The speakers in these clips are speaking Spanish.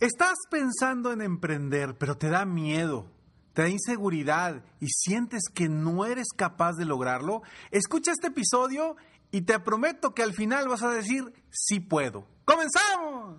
Estás pensando en emprender, pero te da miedo, te da inseguridad y sientes que no eres capaz de lograrlo. Escucha este episodio y te prometo que al final vas a decir, sí puedo. ¡Comenzamos!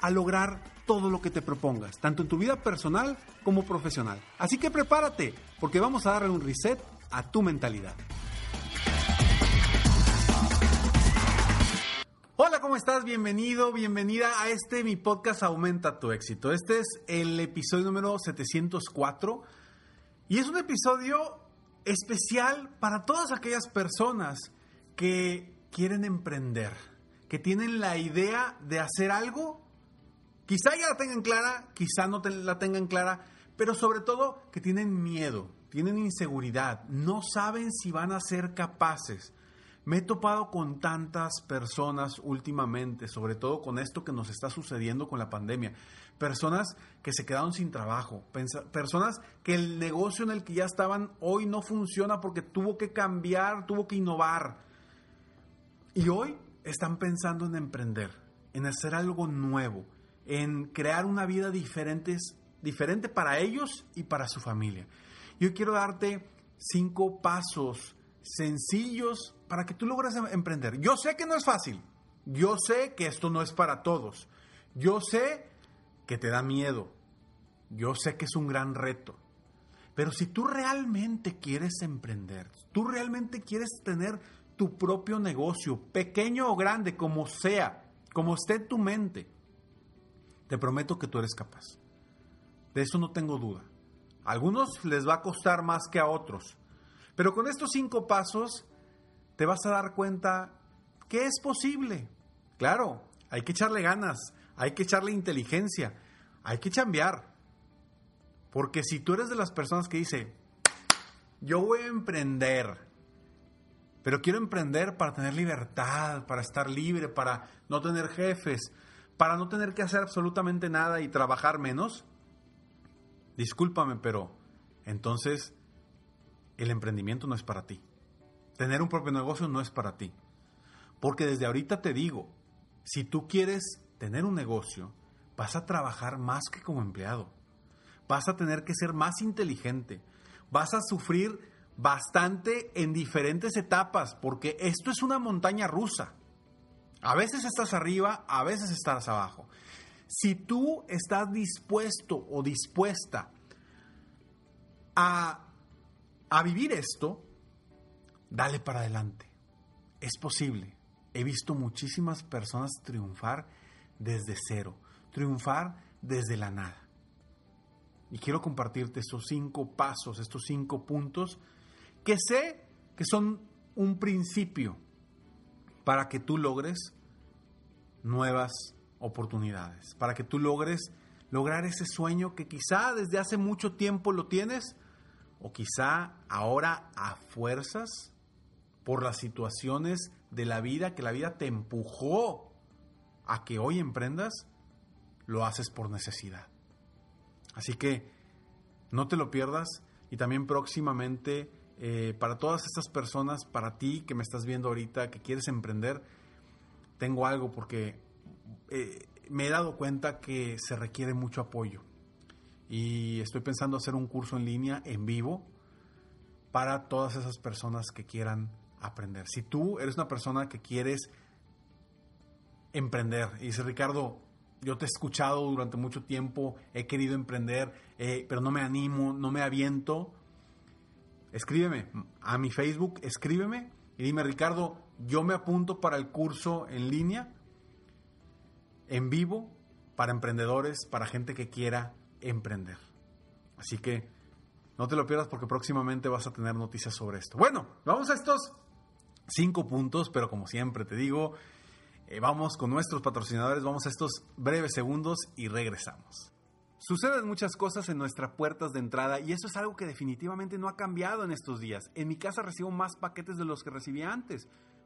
a lograr todo lo que te propongas, tanto en tu vida personal como profesional. Así que prepárate, porque vamos a darle un reset a tu mentalidad. Hola, ¿cómo estás? Bienvenido, bienvenida a este mi podcast Aumenta tu éxito. Este es el episodio número 704 y es un episodio especial para todas aquellas personas que quieren emprender, que tienen la idea de hacer algo Quizá ya la tengan clara, quizá no la tengan clara, pero sobre todo que tienen miedo, tienen inseguridad, no saben si van a ser capaces. Me he topado con tantas personas últimamente, sobre todo con esto que nos está sucediendo con la pandemia. Personas que se quedaron sin trabajo, personas que el negocio en el que ya estaban hoy no funciona porque tuvo que cambiar, tuvo que innovar. Y hoy están pensando en emprender, en hacer algo nuevo en crear una vida diferente, diferente para ellos y para su familia. Yo quiero darte cinco pasos sencillos para que tú logres em-, emprender. Yo sé que no es fácil. Yo sé que esto no es para todos. Yo sé que te da miedo. Yo sé que es un gran reto. Pero si tú realmente quieres emprender, tú realmente quieres tener tu propio negocio, pequeño o grande, como sea, como esté en tu mente, te prometo que tú eres capaz. De eso no tengo duda. A algunos les va a costar más que a otros. Pero con estos cinco pasos te vas a dar cuenta que es posible. Claro, hay que echarle ganas, hay que echarle inteligencia, hay que chambear. Porque si tú eres de las personas que dice, yo voy a emprender, pero quiero emprender para tener libertad, para estar libre, para no tener jefes, para no tener que hacer absolutamente nada y trabajar menos? Discúlpame, pero entonces el emprendimiento no es para ti. Tener un propio negocio no es para ti. Porque desde ahorita te digo, si tú quieres tener un negocio, vas a trabajar más que como empleado. Vas a tener que ser más inteligente. Vas a sufrir bastante en diferentes etapas, porque esto es una montaña rusa. A veces estás arriba, a veces estás abajo. Si tú estás dispuesto o dispuesta a, a vivir esto, dale para adelante. Es posible. He visto muchísimas personas triunfar desde cero, triunfar desde la nada. Y quiero compartirte estos cinco pasos, estos cinco puntos que sé que son un principio para que tú logres nuevas oportunidades, para que tú logres lograr ese sueño que quizá desde hace mucho tiempo lo tienes o quizá ahora a fuerzas por las situaciones de la vida que la vida te empujó a que hoy emprendas, lo haces por necesidad. Así que no te lo pierdas y también próximamente eh, para todas estas personas, para ti que me estás viendo ahorita, que quieres emprender, tengo algo porque eh, me he dado cuenta que se requiere mucho apoyo y estoy pensando hacer un curso en línea en vivo para todas esas personas que quieran aprender. Si tú eres una persona que quieres emprender y dice Ricardo, yo te he escuchado durante mucho tiempo, he querido emprender, eh, pero no me animo, no me aviento, escríbeme a mi Facebook, escríbeme y dime Ricardo, yo me apunto para el curso en línea, en vivo, para emprendedores, para gente que quiera emprender. Así que no te lo pierdas porque próximamente vas a tener noticias sobre esto. Bueno, vamos a estos cinco puntos, pero como siempre te digo, eh, vamos con nuestros patrocinadores, vamos a estos breves segundos y regresamos. Suceden muchas cosas en nuestras puertas de entrada y eso es algo que definitivamente no ha cambiado en estos días. En mi casa recibo más paquetes de los que recibía antes.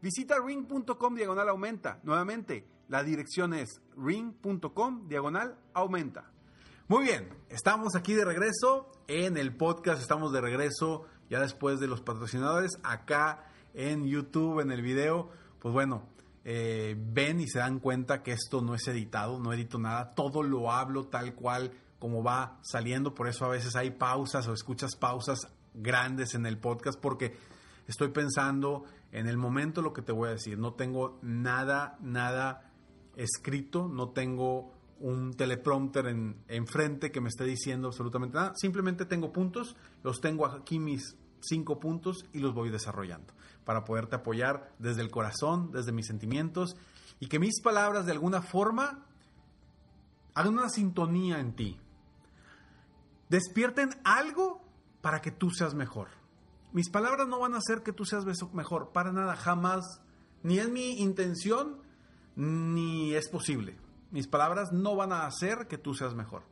Visita ring.com diagonal aumenta. Nuevamente, la dirección es ring.com diagonal aumenta. Muy bien, estamos aquí de regreso en el podcast, estamos de regreso ya después de los patrocinadores acá en YouTube, en el video. Pues bueno, eh, ven y se dan cuenta que esto no es editado, no edito nada, todo lo hablo tal cual como va saliendo, por eso a veces hay pausas o escuchas pausas grandes en el podcast porque estoy pensando en el momento lo que te voy a decir, no tengo nada, nada escrito, no tengo un teleprompter en, enfrente que me esté diciendo absolutamente nada, simplemente tengo puntos, los tengo aquí mis cinco puntos y los voy desarrollando para poderte apoyar desde el corazón, desde mis sentimientos y que mis palabras de alguna forma hagan una sintonía en ti. Despierten algo para que tú seas mejor. Mis palabras no van a hacer que tú seas mejor, para nada, jamás. Ni es mi intención, ni es posible. Mis palabras no van a hacer que tú seas mejor.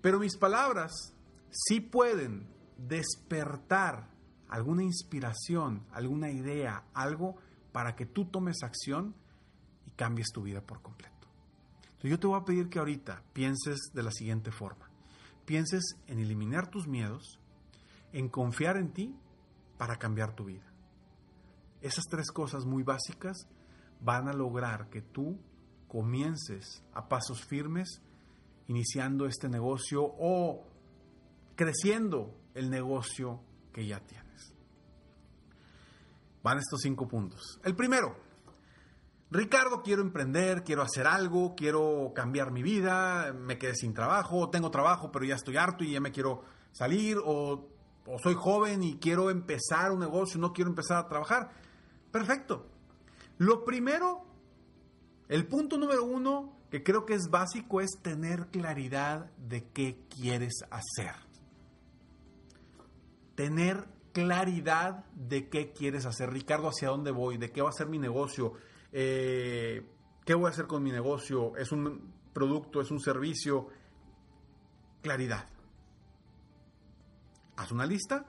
Pero mis palabras sí pueden despertar alguna inspiración, alguna idea, algo para que tú tomes acción y cambies tu vida por completo. yo te voy a pedir que ahorita pienses de la siguiente forma. Pienses en eliminar tus miedos, en confiar en ti para cambiar tu vida. Esas tres cosas muy básicas van a lograr que tú comiences a pasos firmes iniciando este negocio o creciendo el negocio que ya tienes. Van estos cinco puntos. El primero, Ricardo, quiero emprender, quiero hacer algo, quiero cambiar mi vida, me quedé sin trabajo, tengo trabajo, pero ya estoy harto y ya me quiero salir, o, o soy joven y quiero empezar un negocio, no quiero empezar a trabajar. Perfecto. Lo primero, el punto número uno, que creo que es básico, es tener claridad de qué quieres hacer. Tener claridad de qué quieres hacer. Ricardo, ¿hacia dónde voy? ¿De qué va a ser mi negocio? Eh, ¿Qué voy a hacer con mi negocio? ¿Es un producto? ¿Es un servicio? Claridad. Haz una lista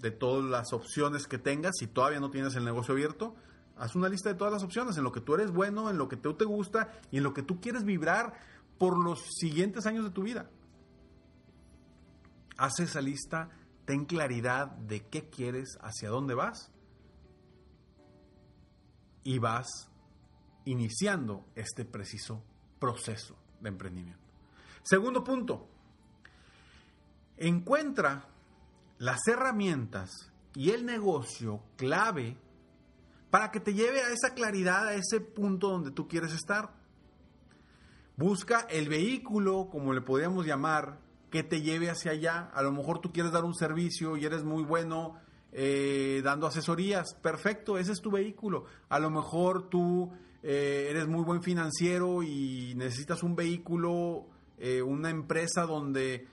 de todas las opciones que tengas. Si todavía no tienes el negocio abierto, haz una lista de todas las opciones, en lo que tú eres bueno, en lo que tú te gusta y en lo que tú quieres vibrar por los siguientes años de tu vida. Haz esa lista ten claridad de qué quieres, hacia dónde vas y vas iniciando este preciso proceso de emprendimiento. Segundo punto, encuentra las herramientas y el negocio clave para que te lleve a esa claridad, a ese punto donde tú quieres estar. Busca el vehículo, como le podríamos llamar, que te lleve hacia allá. A lo mejor tú quieres dar un servicio y eres muy bueno eh, dando asesorías. Perfecto, ese es tu vehículo. A lo mejor tú eh, eres muy buen financiero y necesitas un vehículo, eh, una empresa donde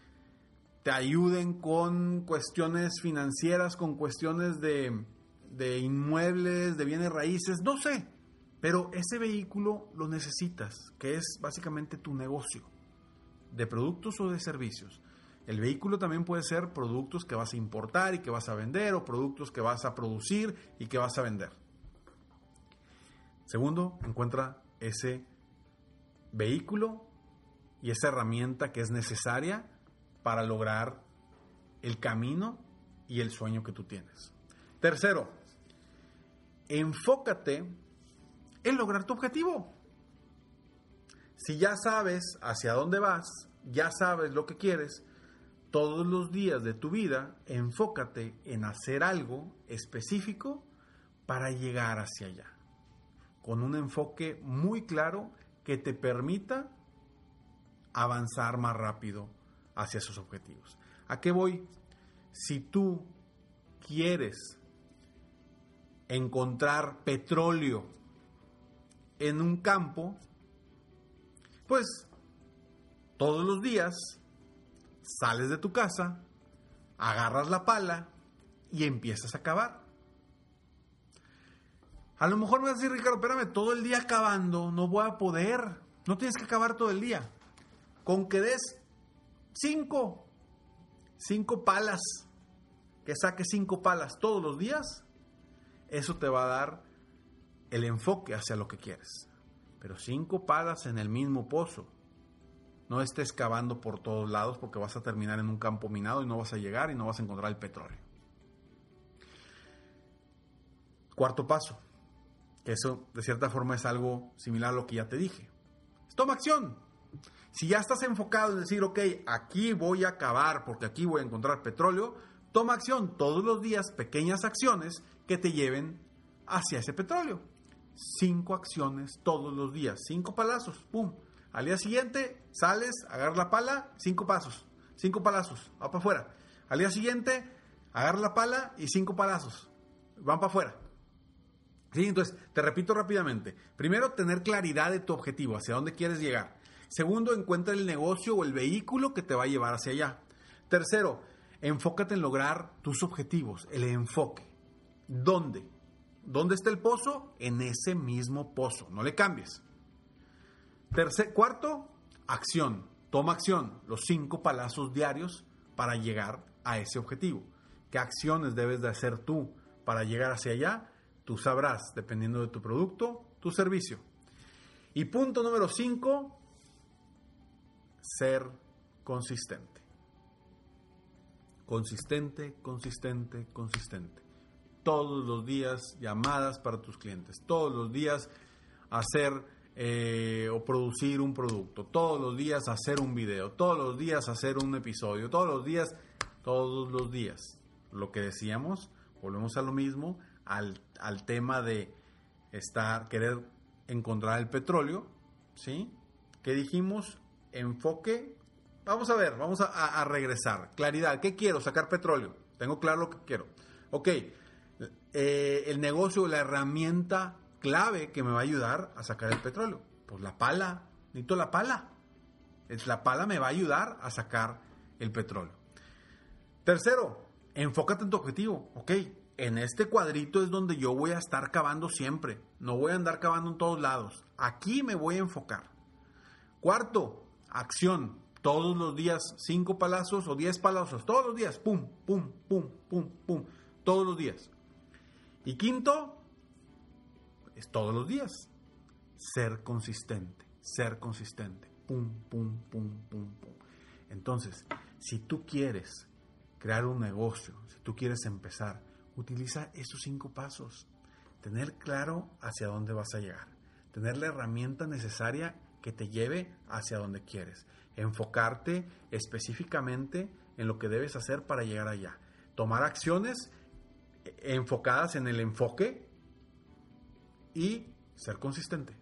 te ayuden con cuestiones financieras, con cuestiones de, de inmuebles, de bienes raíces, no sé. Pero ese vehículo lo necesitas, que es básicamente tu negocio, de productos o de servicios. El vehículo también puede ser productos que vas a importar y que vas a vender, o productos que vas a producir y que vas a vender. Segundo, encuentra ese vehículo y esa herramienta que es necesaria para lograr el camino y el sueño que tú tienes. Tercero, enfócate en lograr tu objetivo. Si ya sabes hacia dónde vas, ya sabes lo que quieres, todos los días de tu vida enfócate en hacer algo específico para llegar hacia allá. Con un enfoque muy claro que te permita avanzar más rápido hacia esos objetivos. ¿A qué voy? Si tú quieres encontrar petróleo en un campo, pues todos los días sales de tu casa, agarras la pala y empiezas a cavar. A lo mejor me vas a decir, Ricardo, espérame, todo el día cavando, no voy a poder. No tienes que cavar todo el día. Con que des cinco, cinco palas, que saques cinco palas todos los días, eso te va a dar el enfoque hacia lo que quieres. Pero cinco palas en el mismo pozo. No estés cavando por todos lados porque vas a terminar en un campo minado y no vas a llegar y no vas a encontrar el petróleo. Cuarto paso, que eso de cierta forma es algo similar a lo que ya te dije. Toma acción. Si ya estás enfocado en decir, ok, aquí voy a acabar porque aquí voy a encontrar petróleo, toma acción todos los días, pequeñas acciones que te lleven hacia ese petróleo. Cinco acciones todos los días, cinco palazos, ¡pum! Al día siguiente sales, agarras la pala, cinco pasos, cinco palazos, va para afuera. Al día siguiente, agarras la pala y cinco palazos, van para afuera. ¿Sí? Entonces, te repito rápidamente. Primero, tener claridad de tu objetivo, hacia dónde quieres llegar. Segundo, encuentra el negocio o el vehículo que te va a llevar hacia allá. Tercero, enfócate en lograr tus objetivos, el enfoque. ¿Dónde? ¿Dónde está el pozo? En ese mismo pozo, no le cambies. Tercer, cuarto, acción. Toma acción, los cinco palazos diarios para llegar a ese objetivo. ¿Qué acciones debes de hacer tú para llegar hacia allá? Tú sabrás, dependiendo de tu producto, tu servicio. Y punto número cinco, ser consistente. Consistente, consistente, consistente. Todos los días llamadas para tus clientes. Todos los días hacer eh, o producir un producto. Todos los días hacer un video. Todos los días hacer un episodio. Todos los días, todos los días. Lo que decíamos, volvemos a lo mismo, al, al tema de estar, querer encontrar el petróleo, ¿sí? Que dijimos, enfoque. Vamos a ver, vamos a, regresar. Claridad, ¿qué quiero? Sacar petróleo. Tengo claro lo que quiero. Ok, eh, el negocio, la herramienta clave que me va a ayudar a sacar el petróleo. Pues la pala, necesito la pala. Es, la pala me va a ayudar a sacar el petróleo. Tercero, enfócate en tu objetivo. Ok, en este cuadrito es donde yo voy a estar cavando siempre. No voy a andar cavando en todos lados. Aquí me voy a enfocar. Cuarto, acción. Todos los días, cinco palazos o diez palazos. Todos los días, pum, pum, pum, pum, pum. Todos los días. Y quinto, es todos los días. Ser consistente, ser consistente. Pum, pum, pum, pum, pum. Entonces, si tú quieres crear un negocio, si tú quieres empezar, utiliza esos cinco pasos. Tener claro hacia dónde vas a llegar. Tener la herramienta necesaria que te lleve hacia donde quieres. Enfocarte específicamente en lo que debes hacer para llegar allá. tomar acciones enfocadas en el enfoque y ser consistente.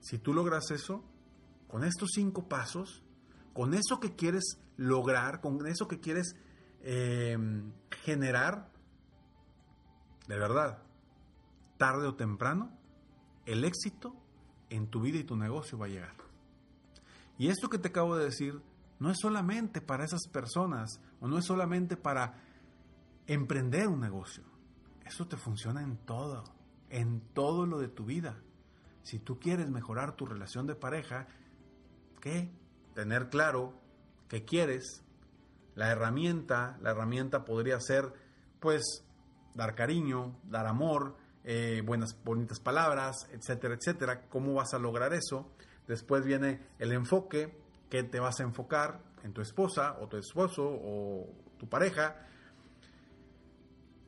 Si tú logras eso, con estos cinco pasos, con eso que quieres lograr, con eso que quieres em, generar, de verdad, tarde o temprano, el éxito en tu vida y tu negocio va a llegar. Y esto que te acabo de decir no es solamente para esas personas o no es solamente para emprender un negocio. Eso te funciona en todo, en todo lo de tu vida. Si tú quieres mejorar tu relación de pareja, ¿qué? Tener claro qué quieres. La herramienta, la herramienta podría ser, pues, dar cariño, dar amor, eh, buenas, bonitas palabras, etcétera, etcétera. ¿Cómo vas a lograr eso? Después viene el enfoque, ¿qué te vas a enfocar en tu esposa o tu esposo o tu pareja?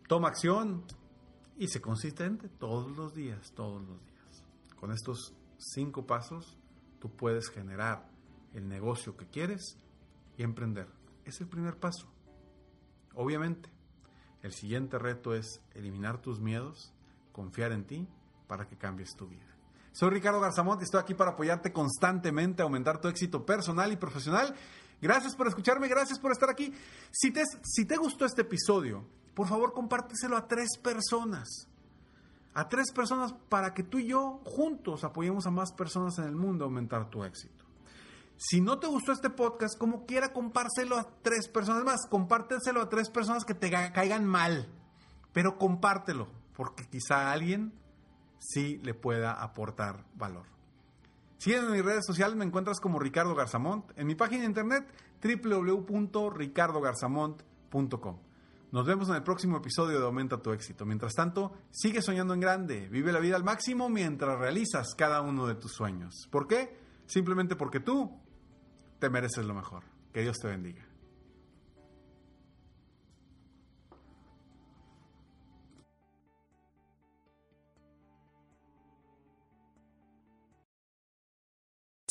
Toma acción y sé consistente todos los días, todos los días. Con estos cinco pasos, tú puedes generar el negocio que quieres y emprender. Es el primer paso. Obviamente, el siguiente reto es eliminar tus miedos, confiar en ti para que cambies tu vida. Soy Ricardo Garzamont y estoy aquí para apoyarte constantemente a aumentar tu éxito personal y profesional. Gracias por escucharme, gracias por estar aquí. Si te, si te gustó este episodio, por favor compárteselo a tres personas. A tres personas para que tú y yo juntos apoyemos a más personas en el mundo a aumentar tu éxito. Si no te gustó este podcast, como quiera, compárselo a tres personas más. Compárteselo a tres personas que te caigan mal. Pero compártelo, porque quizá a alguien sí le pueda aportar valor. Sígueme en mis redes sociales, me encuentras como Ricardo Garzamont. En mi página de internet, www.ricardogarzamont.com. Nos vemos en el próximo episodio de Aumenta tu éxito. Mientras tanto, sigue soñando en grande, vive la vida al máximo mientras realizas cada uno de tus sueños. ¿Por qué? Simplemente porque tú te mereces lo mejor. Que Dios te bendiga.